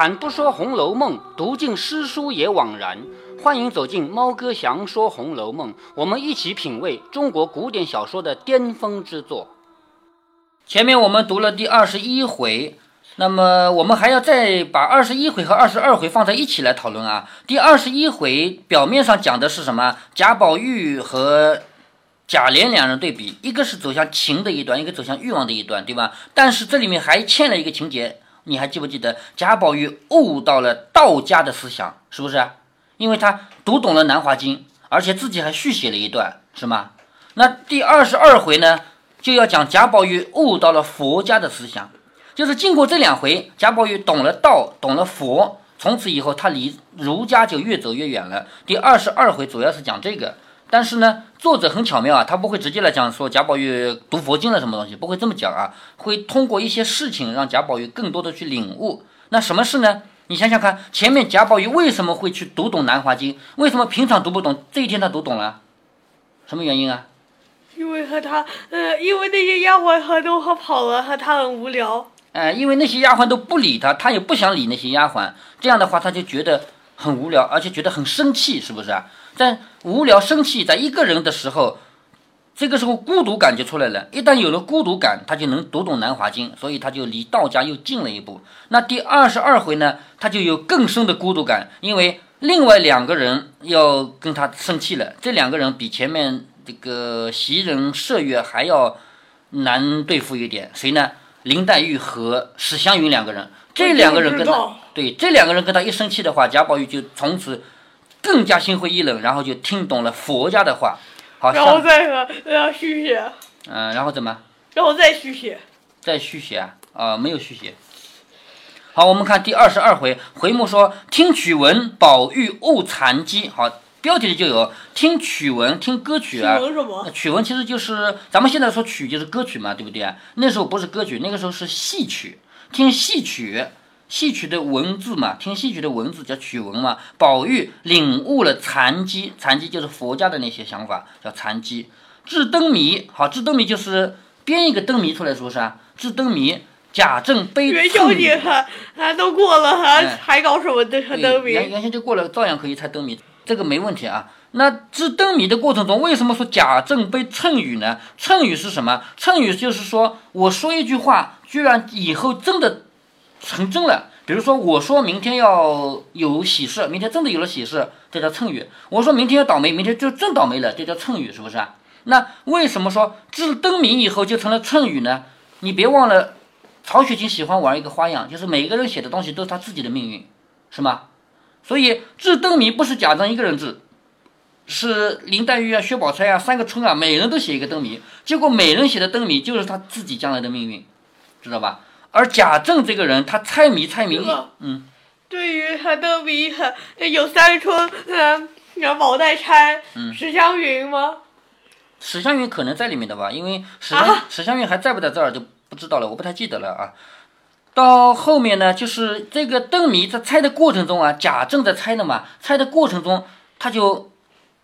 开坛不说《红楼梦》，读尽诗书也枉然。欢迎走进猫哥祥说《红楼梦》，我们一起品味中国古典小说的巅峰之作。前面我们读了第二十一回，那么我们还要再把二十一回和二十二回放在一起来讨论啊。第二十一回表面上讲的是什么？贾宝玉和贾琏两人对比，一个是走向情的一端，一个走向欲望的一端，对吧？但是这里面还欠了一个情节，你还记不记得？贾宝玉悟到了道家的思想，是不是？因为他读懂了《南华经》，而且自己还续写了一段，是吗？那第二十二回呢，就要讲贾宝玉悟到了佛家的思想，就是经过这两回，贾宝玉懂了道，懂了佛，从此以后他离儒家就越走越远了。第二十二回主要是讲这个。但是呢，作者很巧妙啊，他不会直接来讲说贾宝玉读佛经了什么东西，不会这么讲啊，会通过一些事情让贾宝玉更多的去领悟。那什么事呢？你想想看，前面贾宝玉为什么会去读懂《南华经》？为什么平常读不懂，这一天他读懂了？什么原因啊？因为和他，呃，因为那些丫鬟和都和跑了，和他很无聊。哎，因为那些丫鬟都不理他，他也不想理那些丫鬟，这样的话他就觉得很无聊，而且觉得很生气，是不是啊？在无聊、生气，在一个人的时候，这个时候孤独感就出来了。一旦有了孤独感，他就能读懂《南华经》，所以他就离道家又近了一步。那第二十二回呢，他就有更深的孤独感，因为另外两个人要跟他生气了。这两个人比前面这个袭人、麝月还要难对付一点。谁呢？林黛玉和史湘云两个人。这两个人跟他对这两个人跟他一生气的话，贾宝玉就从此。更加心灰意冷，然后就听懂了佛家的话，好，然后再和呃续写，嗯，然后怎么？然后再续写，再续写啊？啊，没有续写。好，我们看第二十二回，回目说听曲文，宝玉悟禅机。好，标题里就有听曲文，听歌曲啊。曲文什么？曲文其实就是咱们现在说曲就是歌曲嘛，对不对啊？那时候不是歌曲，那个时候是戏曲，听戏曲。戏曲的文字嘛，听戏曲的文字叫曲文嘛。宝玉领悟了禅机，禅机就是佛家的那些想法，叫禅机。制灯谜，好，制灯谜就是编一个灯谜出来，是不是啊？制灯谜，贾政悲元宵节还还都过了，还还搞什么灯灯谜？元元宵节过了，照样可以猜灯谜，这个没问题啊。那制灯谜的过程中，为什么说贾政被谶语呢？谶语是什么？谶语就是说我说一句话，居然以后真的。成真了，比如说我说明天要有喜事，明天真的有了喜事，这叫谶语；我说明天要倒霉，明天就真倒霉了，这叫谶语，是不是啊？那为什么说至灯谜以后就成了谶语呢？你别忘了，曹雪芹喜欢玩一个花样，就是每个人写的东西都是他自己的命运，是吗？所以至灯谜不是贾政一个人治，是林黛玉啊、薛宝钗啊三个春啊，每人都写一个灯谜，结果每人写的灯谜就是他自己将来的命运，知道吧？而贾政这个人，他猜谜猜谜，嗯，对于他的谜，有三春，嗯，有宝黛钗，嗯，史湘云吗？史湘云可能在里面的吧，因为史湘史湘云还在不在这儿就不知道了，我不太记得了啊。到后面呢，就是这个灯谜在猜的过程中啊，贾政在猜的嘛，猜的过程中他就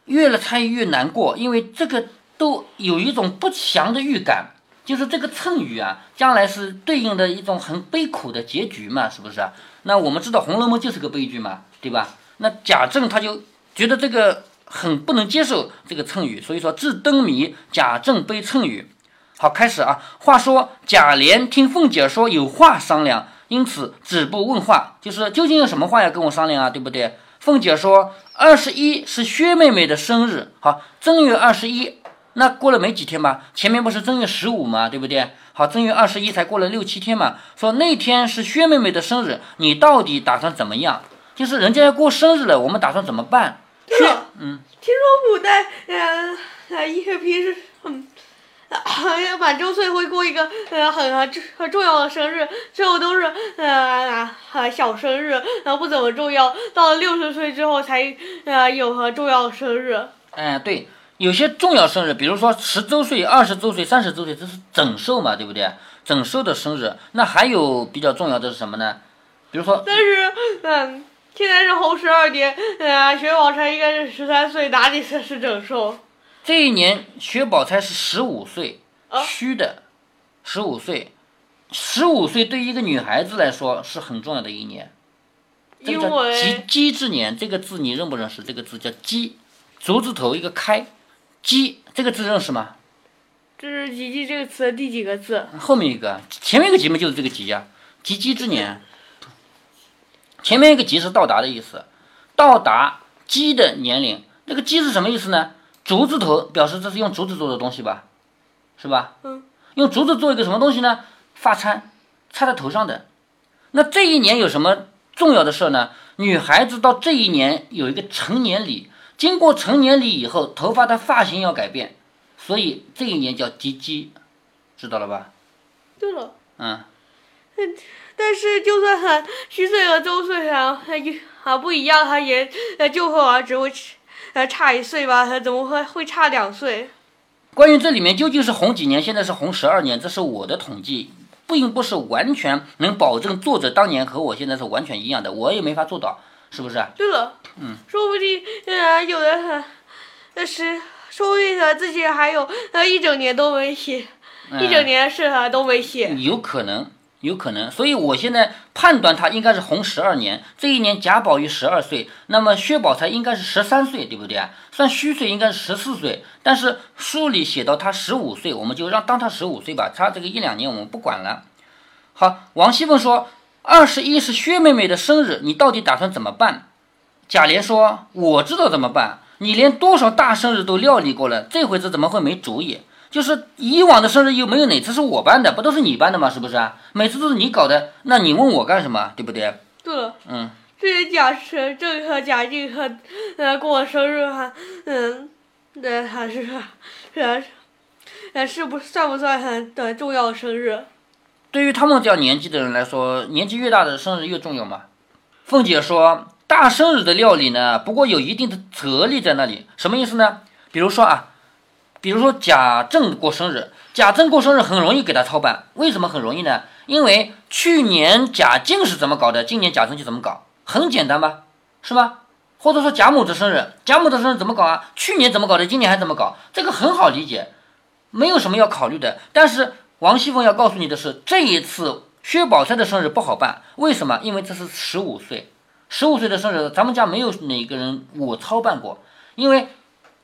越了猜越难过，因为这个都有一种不祥的预感。就是这个谶语啊，将来是对应的一种很悲苦的结局嘛，是不是？那我们知道《红楼梦》就是个悲剧嘛，对吧？那贾政他就觉得这个很不能接受这个谶语，所以说自灯谜，贾政悲谶语。好，开始啊。话说贾琏听凤姐说有话商量，因此止步问话，就是究竟有什么话要跟我商量啊？对不对？凤姐说二十一是薛妹妹的生日，好，正月二十一。那过了没几天嘛，前面不是正月十五嘛，对不对？好，正月二十一才过了六七天嘛。说那天是薛妹妹的生日，你到底打算怎么样？就是人家要过生日了，我们打算怎么办？薛，嗯，听说古代，呃，一些平时，嗯，满周岁会过一个呃很很很重要的生日，最后都是呃小生日，然后不怎么重要。到了六十岁之后才呃有很重要的生日。嗯，对。有些重要生日，比如说十周岁、二十周岁、三十周岁，这是整寿嘛，对不对？整寿的生日，那还有比较重要的是什么呢？比如说，但是，嗯，现在是后十二年，呃，薛宝钗应该是十三岁，哪里算是整寿？这一年薛宝钗是十五岁，虚的，十五岁，十五岁对于一个女孩子来说是很重要的一年，这个叫因为吉鸡之年，这个字你认不认识？这个字叫鸡，竹字头一个开，鸡这个字认识吗？这是“吉吉”这个词的第几个字？后面一个，前面一个吉嘛就是这个吉呀、吉吉之年。前面一个吉是到达的意思，到达鸡的年龄。这个鸡是什么意思呢？竹字头表示这是用竹子做的东西吧，是吧？嗯。用竹子做一个什么东西呢？发簪，插在头上的。那这一年有什么重要的事呢？女孩子到这一年有一个成年礼，经过成年礼以后，头发的发型要改变，所以这一年叫吉鸡，知道了吧？对了，嗯。但是就算他虚岁和周岁啊，它也啊不一样，他也呃就和我只会呃差一岁吧，他怎么会会差两岁？关于这里面究竟是红几年，现在是红十二年，这是我的统计，并不是完全能保证作者当年和我现在是完全一样的，我也没法做到，是不是？对了，嗯，说不定呃有的呃那是说不定他自己还有呃一整年都没写，一整年是啊都没写。有可能，有可能，所以我现在判断他应该是红十二年，这一年贾宝玉十二岁，那么薛宝钗应该是十三岁，对不对啊？算虚岁应该是十四岁，但是书里写到他十五岁，我们就让当他十五岁吧，差这个一两年我们不管了。好，王熙凤说二十一是薛妹妹的生日，你到底打算怎么办？贾琏说我知道怎么办，你连多少大生日都料理过了，这回子怎么会没主意？就是以往的生日又没有哪次是我办的，不都是你办的吗？是不是啊？每次都是你搞的，那你问我干什么？对不对？对了，嗯，这是贾是这个贾静和呃过生日哈，嗯，那还是还是是不算不算很的重要的生日？对于他们这样年纪的人来说，年纪越大的生日越重要嘛。凤姐说，大生日的料理呢，不过有一定的哲理在那里，什么意思呢？比如说啊，比如说贾政过生日，贾政过生日很容易给他操办，为什么很容易呢？因为去年贾静是怎么搞的，今年贾政就怎么搞，很简单吧，是吧？或者说贾母的生日，贾母的生日怎么搞啊？去年怎么搞的，今年还怎么搞，这个很好理解，没有什么要考虑的。但是王熙凤要告诉你的是，这一次薛宝钗的生日不好办，为什么？因为这是十五岁，十五岁的生日，咱们家没有哪个人我操办过，因为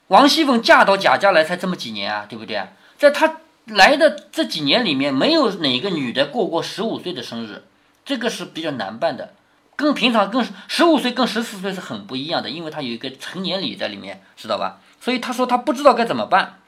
王熙凤嫁到贾家来才这么几年啊，对不对？在她来的这几年里面，没有哪个女的过过十五岁的生日，这个是比较难办的，跟平常跟十五岁跟十四岁是很不一样的，因为她有一个成年礼在里面，知道吧？所以她说她不知道该怎么办。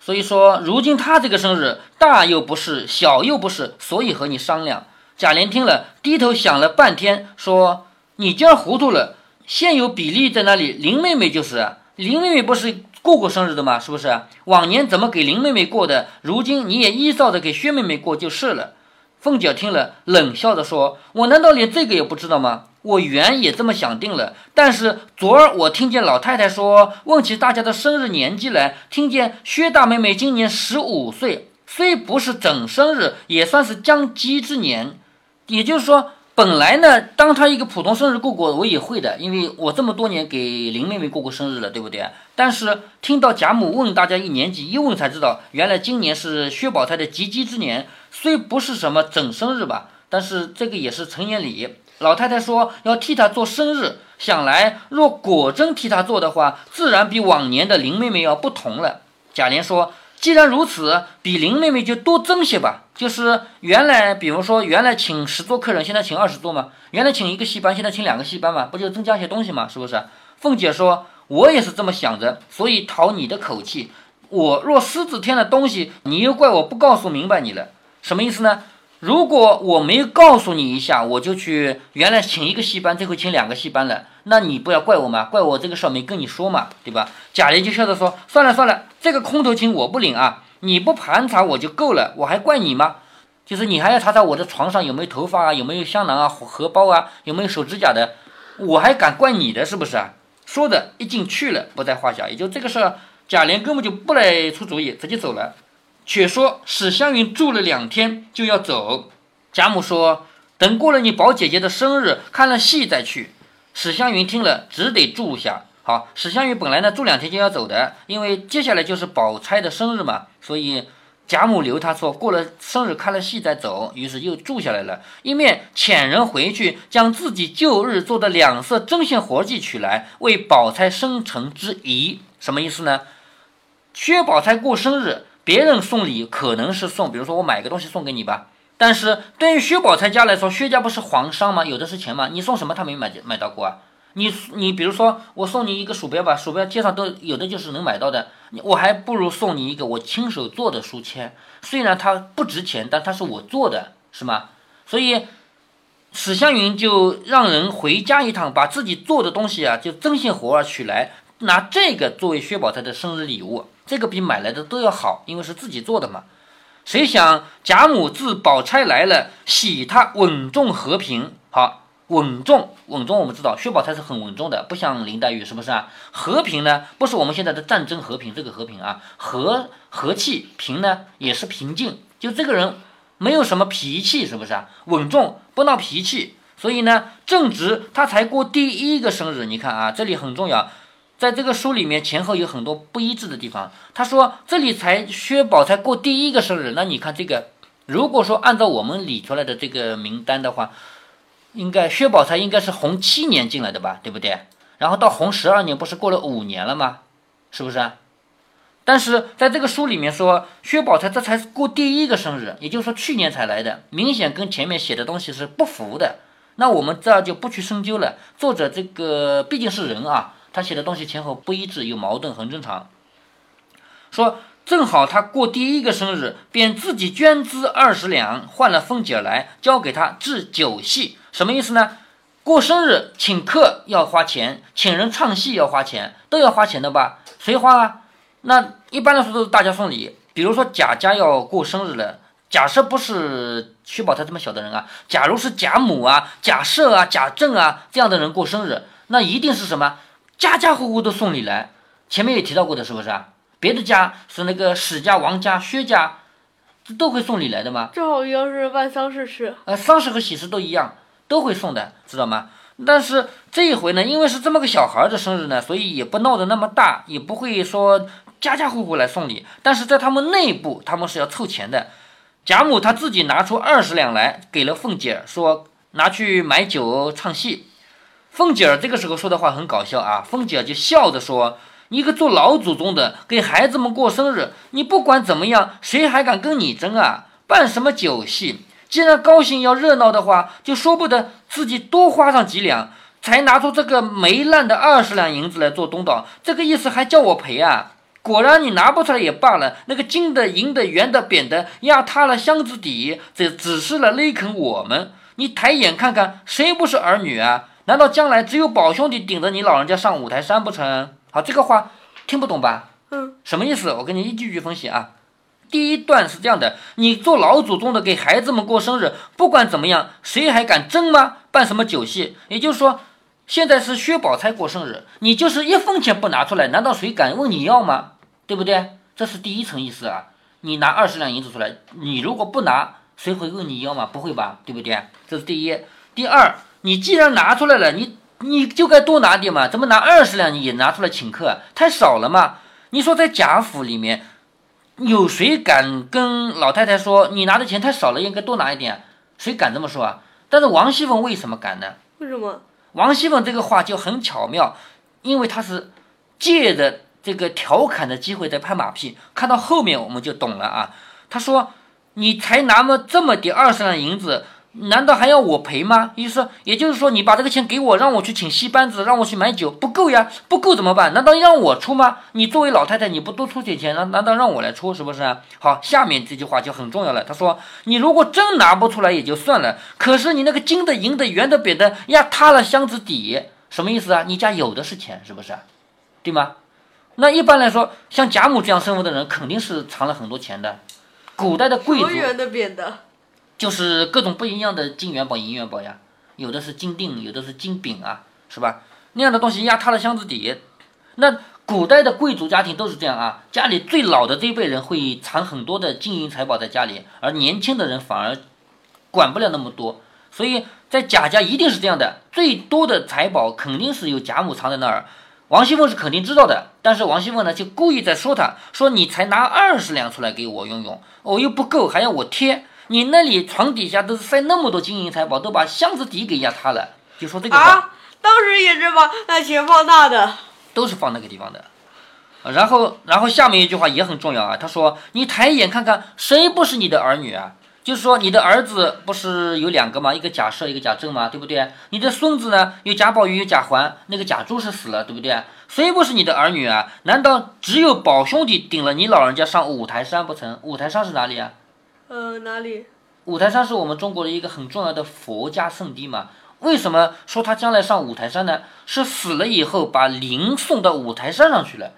所以说，如今她这个生日大又不是，小又不是，所以和你商量。贾琏听了，低头想了半天，说：“你今儿糊涂了。现有比例在那里，林妹妹就是，林妹妹不是过过生日的吗？是不是？往年怎么给林妹妹过的，如今你也依照着给薛妹妹过就是了。”凤姐听了，冷笑着说：“我难道连这个也不知道吗？我原也这么想定了，但是昨儿我听见老太太说，问起大家的生日年纪来，听见薛大妹妹今年十五岁，虽不是整生日，也算是将鸡之年。也就是说，本来呢，当她一个普通生日过过，我也会的，因为我这么多年给林妹妹过过生日了，对不对？但是听到贾母问大家一年级，一问才知道，原来今年是薛宝钗的及笄之年，虽不是什么整生日吧，但是这个也是成年礼。老太太说要替她做生日，想来若果真替她做的话，自然比往年的林妹妹要不同了。贾琏说：“既然如此，比林妹妹就多增些吧。就是原来，比如说原来请十桌客人，现在请二十桌嘛；原来请一个戏班，现在请两个戏班嘛，不就增加些东西嘛？是不是？”凤姐说：“我也是这么想着，所以讨你的口气。我若私自添了东西，你又怪我不告诉明白你了，什么意思呢？”如果我没有告诉你一下，我就去原来请一个戏班，这回请两个戏班了，那你不要怪我嘛，怪我这个事儿没跟你说嘛，对吧？贾琏就笑着说：“算了算了，这个空头情我不领啊，你不盘查我就够了，我还怪你吗？就是你还要查查我的床上有没有头发啊，有没有香囊啊、荷包啊，有没有手指甲的，我还敢怪你的是不是啊？”说的一进去了，不在话下。也就这个事儿，贾琏根本就不来出主意，直接走了。却说史湘云住了两天就要走，贾母说：“等过了你宝姐姐的生日，看了戏再去。”史湘云听了，只得住下。好，史湘云本来呢住两天就要走的，因为接下来就是宝钗的生日嘛，所以贾母留他说过了生日看了戏再走，于是又住下来了。一面遣人回去，将自己旧日做的两色针线活计取来，为宝钗生辰之仪。什么意思呢？薛宝钗过生日，别人送礼可能是送，比如说我买个东西送给你吧。但是对于薛宝钗家来说，薛家不是皇商吗？有的是钱吗？你送什么他没买买到过啊？你你比如说我送你一个鼠标吧，鼠标街上都有的就是能买到的，我还不如送你一个我亲手做的书签，虽然它不值钱，但它是我做的，是吗？所以史湘云就让人回家一趟，把自己做的东西啊，就针线活儿取来，拿这个作为薛宝钗的生日礼物，这个比买来的都要好，因为是自己做的嘛。谁想贾母自宝钗来了，喜她稳重和平，好。稳重，稳重，我们知道薛宝钗是很稳重的，不像林黛玉，是不是啊？和平呢，不是我们现在的战争和平，这个和平啊，和和气，平呢也是平静，就这个人没有什么脾气，是不是啊？稳重，不闹脾气，所以呢，正值他才过第一个生日，你看啊，这里很重要，在这个书里面前后有很多不一致的地方。他说这里才薛宝钗过第一个生日，那你看这个，如果说按照我们理出来的这个名单的话。应该薛宝钗应该是洪七年进来的吧，对不对？然后到洪十二年不是过了五年了吗？是不是？但是在这个书里面说，薛宝钗这才过第一个生日，也就是说去年才来的，明显跟前面写的东西是不符的。那我们这就不去深究了。作者这个毕竟是人啊，他写的东西前后不一致，有矛盾，很正常。说。正好他过第一个生日，便自己捐资二十两，换了凤姐来，交给他置酒席。什么意思呢？过生日请客要花钱，请人唱戏要花钱，都要花钱的吧？谁花啊？那一般来说都是大家送礼。比如说贾家要过生日了，假设不是薛宝钗这么小的人啊，假如是贾母啊、贾赦啊、贾政啊这样的人过生日，那一定是什么？家家户户都送礼来。前面也提到过的，是不是啊？别的家是那个史家、王家、薛家，都会送礼来的吗？正好像是办丧事时。呃，丧事和喜事都一样，都会送的，知道吗？但是这一回呢，因为是这么个小孩的生日呢，所以也不闹得那么大，也不会说家家户户来送礼。但是在他们内部，他们是要凑钱的。贾母她自己拿出二十两来，给了凤姐，说拿去买酒唱戏。凤姐儿这个时候说的话很搞笑啊，凤姐儿就笑着说。一个做老祖宗的给孩子们过生日，你不管怎么样，谁还敢跟你争啊？办什么酒席？既然高兴要热闹的话，就说不得自己多花上几两，才拿出这个没烂的二十两银子来做东道，这个意思还叫我赔啊？果然你拿不出来也罢了，那个金的、银的、圆的、扁的压塌了箱子底，这只是来勒啃我们。你抬眼看看，谁不是儿女啊？难道将来只有宝兄弟顶着你老人家上五台山不成？好，这个话听不懂吧？嗯，什么意思？我跟你一句句分析啊。第一段是这样的：你做老祖宗的给孩子们过生日，不管怎么样，谁还敢争吗？办什么酒席？也就是说，现在是薛宝钗过生日，你就是一分钱不拿出来，难道谁敢问你要吗？对不对？这是第一层意思啊。你拿二十两银子出来，你如果不拿，谁会问你要吗？不会吧？对不对？这是第一。第二，你既然拿出来了，你。你就该多拿点嘛，怎么拿二十两也拿出来请客，太少了嘛？你说在贾府里面，有谁敢跟老太太说你拿的钱太少了，应该多拿一点？谁敢这么说啊？但是王熙凤为什么敢呢？为什么？王熙凤这个话就很巧妙，因为她是借着这个调侃的机会在拍马屁。看到后面我们就懂了啊。她说：“你才拿么这么点二十两银子。”难道还要我赔吗？意思，也就是说，你把这个钱给我，让我去请戏班子，让我去买酒，不够呀，不够怎么办？难道让我出吗？你作为老太太，你不多出点钱，难难道让我来出，是不是？好，下面这句话就很重要了。他说，你如果真拿不出来也就算了，可是你那个金的、银的、圆的、扁的压塌了箱子底，什么意思啊？你家有的是钱，是不是？对吗？那一般来说，像贾母这样身份的人，肯定是藏了很多钱的。古代的贵族，圆的、扁的。就是各种不一样的金元宝、银元宝呀，有的是金锭，有的是金饼啊，是吧？那样的东西压塌了箱子底。那古代的贵族家庭都是这样啊，家里最老的这一辈人会藏很多的金银财宝在家里，而年轻的人反而管不了那么多。所以在贾家一定是这样的，最多的财宝肯定是有贾母藏在那儿。王熙凤是肯定知道的，但是王熙凤呢就故意在说他，说你才拿二十两出来给我用用，我又不够，还要我贴。你那里床底下都是塞那么多金银财宝，都把箱子底给压塌了，就说这个话，啊，当时也是把那钱放大的。都是放那个地方的。啊然后，然后下面一句话也很重要啊，他说：“你抬眼看看，谁不是你的儿女啊？就是说，你的儿子不是有两个吗？一个贾赦，一个贾政吗？对不对？你的孙子呢？有贾宝玉，有贾环，那个贾珠是死了，对不对？谁不是你的儿女啊？难道只有宝兄弟顶了你老人家上五台山不成？五台山是哪里啊？呃，哪里？五台山是我们中国的一个很重要的佛家圣地嘛。为什么说他将来上五台山呢？是死了以后把灵送到五台山上去了。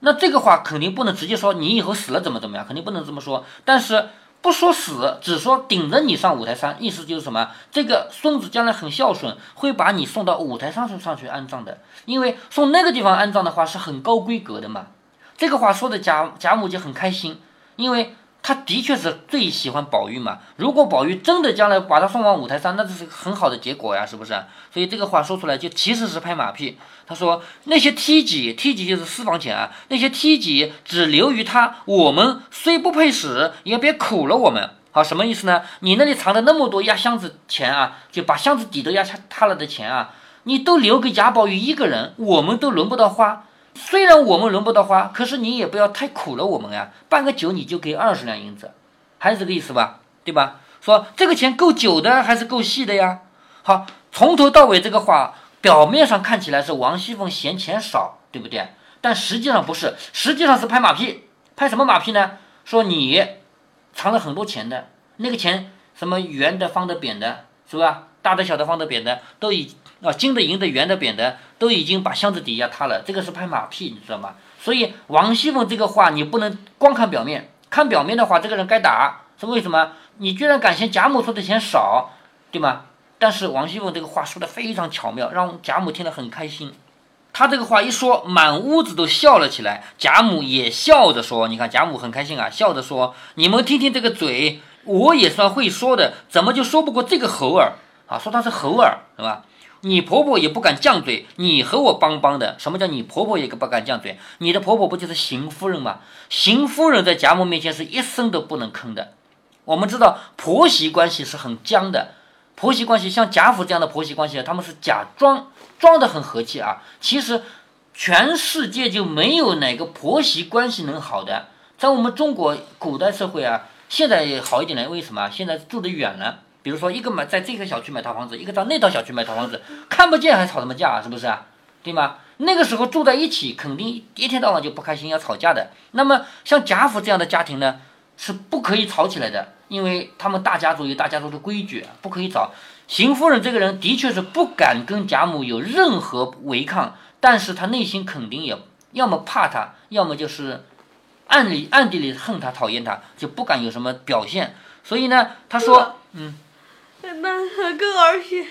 那这个话肯定不能直接说你以后死了怎么怎么样，肯定不能这么说。但是不说死，只说顶着你上五台山，意思就是什么？这个孙子将来很孝顺，会把你送到五台山上上去安葬的。因为送那个地方安葬的话是很高规格的嘛。这个话说的贾贾母就很开心，因为他的确是最喜欢宝玉嘛。如果宝玉真的将来把他送往五台山，那这是很好的结果呀，是不是？所以这个话说出来就其实是拍马屁。他说那些梯级，梯级就是私房钱啊，那些梯级只留于他，我们虽不配使，也别苦了我们。好，什么意思呢？你那里藏的那么多压箱子钱啊，就把箱子底都压塌塌了的钱啊，你都留给贾宝玉一个人，我们都轮不到花。虽然我们轮不到花，可是你也不要太苦了我们呀。办个酒你就给二十两银子，还是这个意思吧？对吧？说这个钱够久的还是够细的呀？好，从头到尾这个话，表面上看起来是王熙凤嫌钱少，对不对？但实际上不是，实际上是拍马屁。拍什么马屁呢？说你藏了很多钱的，那个钱什么圆的、方的、扁的，是吧？大的、小的、方的、扁的，都已啊金的、银的、圆的、扁的，都已经把箱子底下塌了。这个是拍马屁，你知道吗？所以王熙凤这个话你不能光看表面，看表面的话，这个人该打，是为什么？你居然敢嫌贾母说的钱少，对吗？但是王熙凤这个话说的非常巧妙，让贾母听了很开心。她这个话一说，满屋子都笑了起来。贾母也笑着说：“你看，贾母很开心啊，笑着说：‘你们听听这个嘴，我也算会说的，怎么就说不过这个猴儿啊？说他是猴儿，是吧？你婆婆也不敢犟嘴，你和我帮帮的。什么叫你婆婆也不敢犟嘴？你的婆婆不就是邢夫人吗？邢夫人在贾母面前是一声都不能吭的。我们知道婆媳关系是很僵的。”婆媳关系像贾府这样的婆媳关系，他们是假装装的很和气啊。其实，全世界就没有哪个婆媳关系能好的。在我们中国古代社会啊，现在好一点了。为什么？现在住得远了，比如说一个买在这个小区买套房子，一个到那套小区买套房子，看不见还吵什么架，是不是啊？对吗？那个时候住在一起，肯定一天到晚就不开心，要吵架的。那么像贾府这样的家庭呢，是不可以吵起来的。因为他们大家族有大家族的规矩，不可以找邢夫人这个人，的确是不敢跟贾母有任何违抗，但是他内心肯定也要么怕他，要么就是暗里暗地里恨他、讨厌他，就不敢有什么表现。所以呢，他说，嗯，那跟儿媳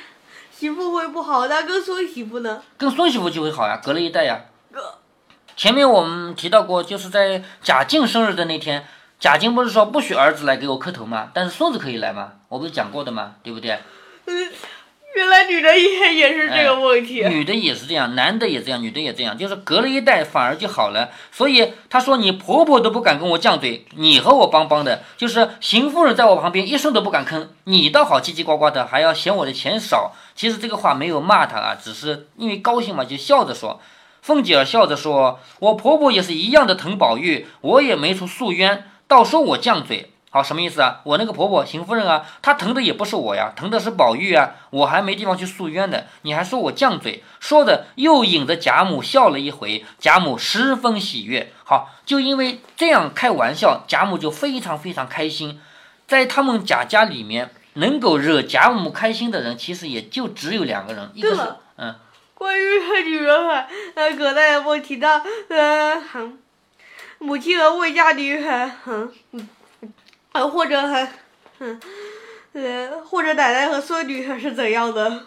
媳妇会不好，那跟孙媳妇呢？跟孙媳妇就会好呀，隔了一代呀。哥，前面我们提到过，就是在贾静生日的那天。贾静不是说不许儿子来给我磕头吗？但是孙子可以来吗？我不是讲过的吗？对不对？嗯，原来女的也也是这个问题。女的也是这样，男的也这样，女的也这样，就是隔了一代反而就好了。所以她说你婆婆都不敢跟我犟嘴，你和我帮帮的，就是邢夫人在我旁边一声都不敢吭，你倒好叽叽呱呱的，还要嫌我的钱少。其实这个话没有骂她啊，只是因为高兴嘛，就笑着说。凤姐儿笑着说：“我婆婆也是一样的疼宝玉，我也没处诉冤。”倒说我犟嘴，好什么意思啊？我那个婆婆邢夫人啊，她疼的也不是我呀，疼的是宝玉啊，我还没地方去诉冤呢，你还说我犟嘴，说的又引着贾母笑了一回，贾母十分喜悦。好，就因为这样开玩笑，贾母就非常非常开心。在他们贾家里面，能够惹贾母开心的人，其实也就只有两个人，一个是嗯，关于女人海，呃，葛大爷我提到，呃，母亲和未嫁女孩，嗯，还，或者还，嗯，呃，或者奶奶和孙女还是怎样的？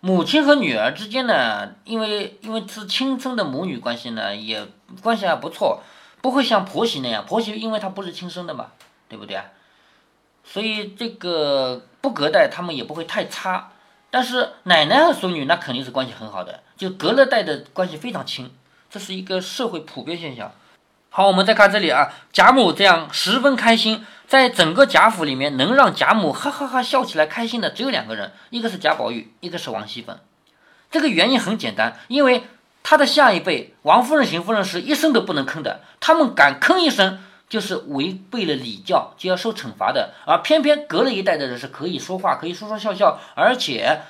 母亲和女儿之间呢，因为因为是亲生的母女关系呢，也关系还不错，不会像婆媳那样，婆媳因为她不是亲生的嘛，对不对啊？所以这个不隔代他们也不会太差。但是奶奶和孙女那肯定是关系很好的，就隔了代的关系非常亲，这是一个社会普遍现象。好，我们再看这里啊，贾母这样十分开心，在整个贾府里面能让贾母哈哈哈笑起来开心的只有两个人，一个是贾宝玉，一个是王熙凤。这个原因很简单，因为他的下一辈王夫人、邢夫人是一声都不能吭的，他们敢吭一声。就是违背了礼教，就要受惩罚的。而偏偏隔了一代的人是可以说话，可以说说笑笑，而且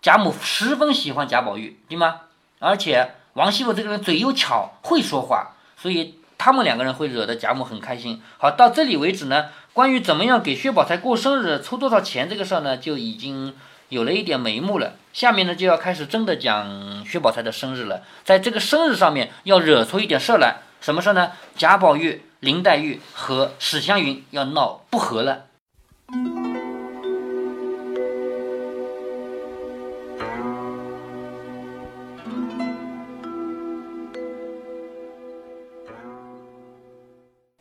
贾母十分喜欢贾宝玉，对吗？而且王熙凤这个人嘴又巧，会说话，所以他们两个人会惹得贾母很开心。好，到这里为止呢，关于怎么样给薛宝钗过生日、出多少钱这个事儿呢，就已经有了一点眉目了。下面呢，就要开始真的讲薛宝钗的生日了。在这个生日上面，要惹出一点事儿来，什么事儿呢？贾宝玉。林黛玉和史湘云要闹不和了。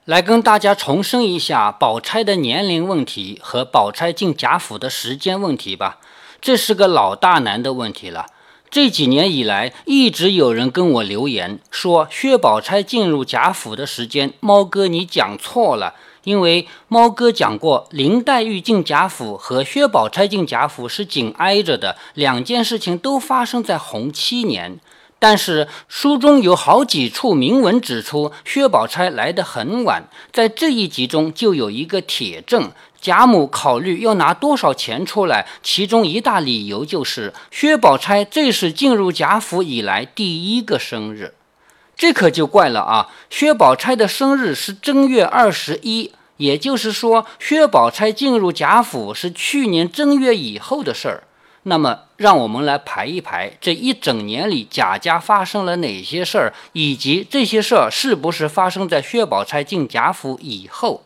来跟大家重申一下宝钗的年龄问题和宝钗进贾府的时间问题吧，这是个老大难的问题了。这几年以来，一直有人跟我留言说，薛宝钗进入贾府的时间，猫哥你讲错了。因为猫哥讲过，林黛玉进贾府和薛宝钗进贾府是紧挨着的，两件事情都发生在洪七年。但是书中有好几处铭文指出，薛宝钗来得很晚。在这一集中就有一个铁证。贾母考虑要拿多少钱出来，其中一大理由就是薛宝钗这是进入贾府以来第一个生日，这可就怪了啊！薛宝钗的生日是正月二十一，也就是说，薛宝钗进入贾府是去年正月以后的事儿。那么，让我们来排一排这一整年里贾家发生了哪些事儿，以及这些事儿是不是发生在薛宝钗进贾府以后。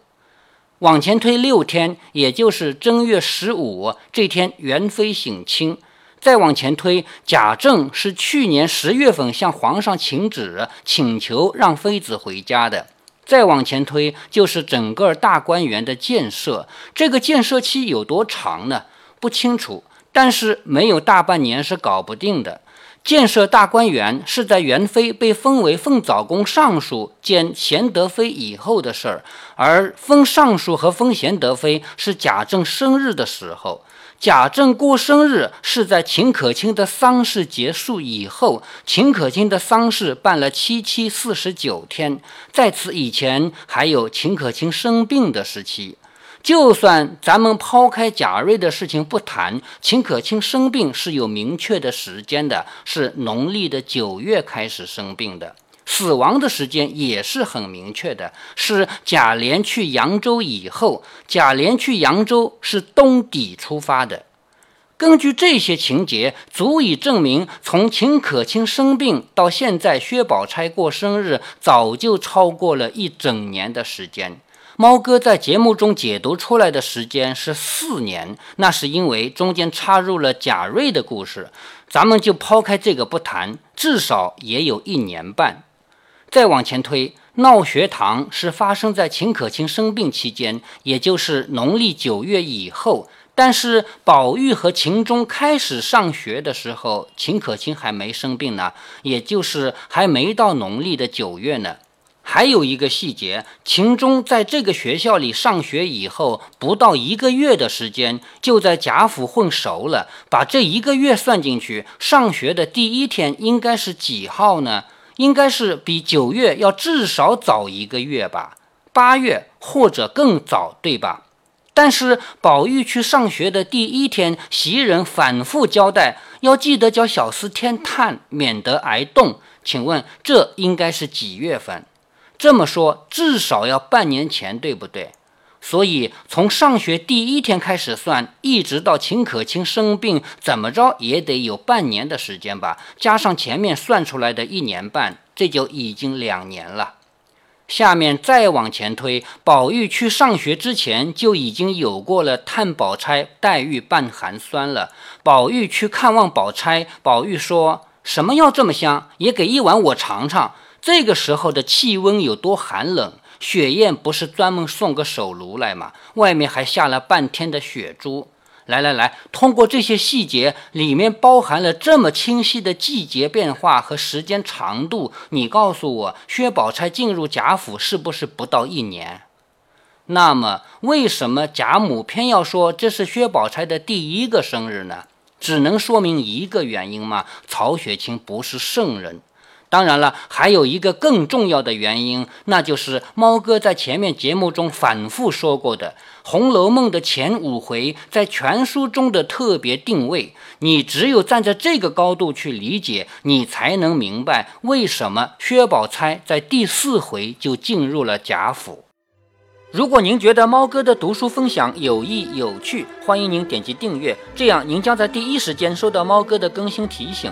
往前推六天，也就是正月十五这天，元妃省亲。再往前推，贾政是去年十月份向皇上请旨，请求让妃子回家的。再往前推，就是整个大观园的建设。这个建设期有多长呢？不清楚，但是没有大半年是搞不定的。建设大观园是在元妃被封为凤藻宫尚书兼贤德妃以后的事儿，而封尚书和封贤德妃是贾政生日的时候。贾政过生日是在秦可卿的丧事结束以后，秦可卿的丧事办了七七四十九天，在此以前还有秦可卿生病的时期。就算咱们抛开贾瑞的事情不谈，秦可卿生病是有明确的时间的，是农历的九月开始生病的，死亡的时间也是很明确的，是贾琏去扬州以后。贾琏去扬州是冬底出发的，根据这些情节，足以证明从秦可卿生病到现在薛宝钗过生日，早就超过了一整年的时间。猫哥在节目中解读出来的时间是四年，那是因为中间插入了贾瑞的故事。咱们就抛开这个不谈，至少也有一年半。再往前推，闹学堂是发生在秦可卿生病期间，也就是农历九月以后。但是宝玉和秦钟开始上学的时候，秦可卿还没生病呢，也就是还没到农历的九月呢。还有一个细节，秦钟在这个学校里上学以后，不到一个月的时间，就在贾府混熟了。把这一个月算进去，上学的第一天应该是几号呢？应该是比九月要至少早一个月吧，八月或者更早，对吧？但是宝玉去上学的第一天，袭人反复交代要记得叫小厮添炭，免得挨冻。请问这应该是几月份？这么说，至少要半年前，对不对？所以从上学第一天开始算，一直到秦可卿生病，怎么着也得有半年的时间吧？加上前面算出来的一年半，这就已经两年了。下面再往前推，宝玉去上学之前就已经有过了探宝钗、黛玉半寒酸了。宝玉去看望宝钗，宝玉说什么药这么香？也给一碗我尝尝。这个时候的气温有多寒冷？雪雁不是专门送个手炉来吗？外面还下了半天的雪珠。来来来，通过这些细节，里面包含了这么清晰的季节变化和时间长度，你告诉我，薛宝钗进入贾府是不是不到一年？那么，为什么贾母偏要说这是薛宝钗的第一个生日呢？只能说明一个原因嘛，曹雪芹不是圣人。当然了，还有一个更重要的原因，那就是猫哥在前面节目中反复说过的，《红楼梦》的前五回在全书中的特别定位。你只有站在这个高度去理解，你才能明白为什么薛宝钗在第四回就进入了贾府。如果您觉得猫哥的读书分享有益有趣，欢迎您点击订阅，这样您将在第一时间收到猫哥的更新提醒。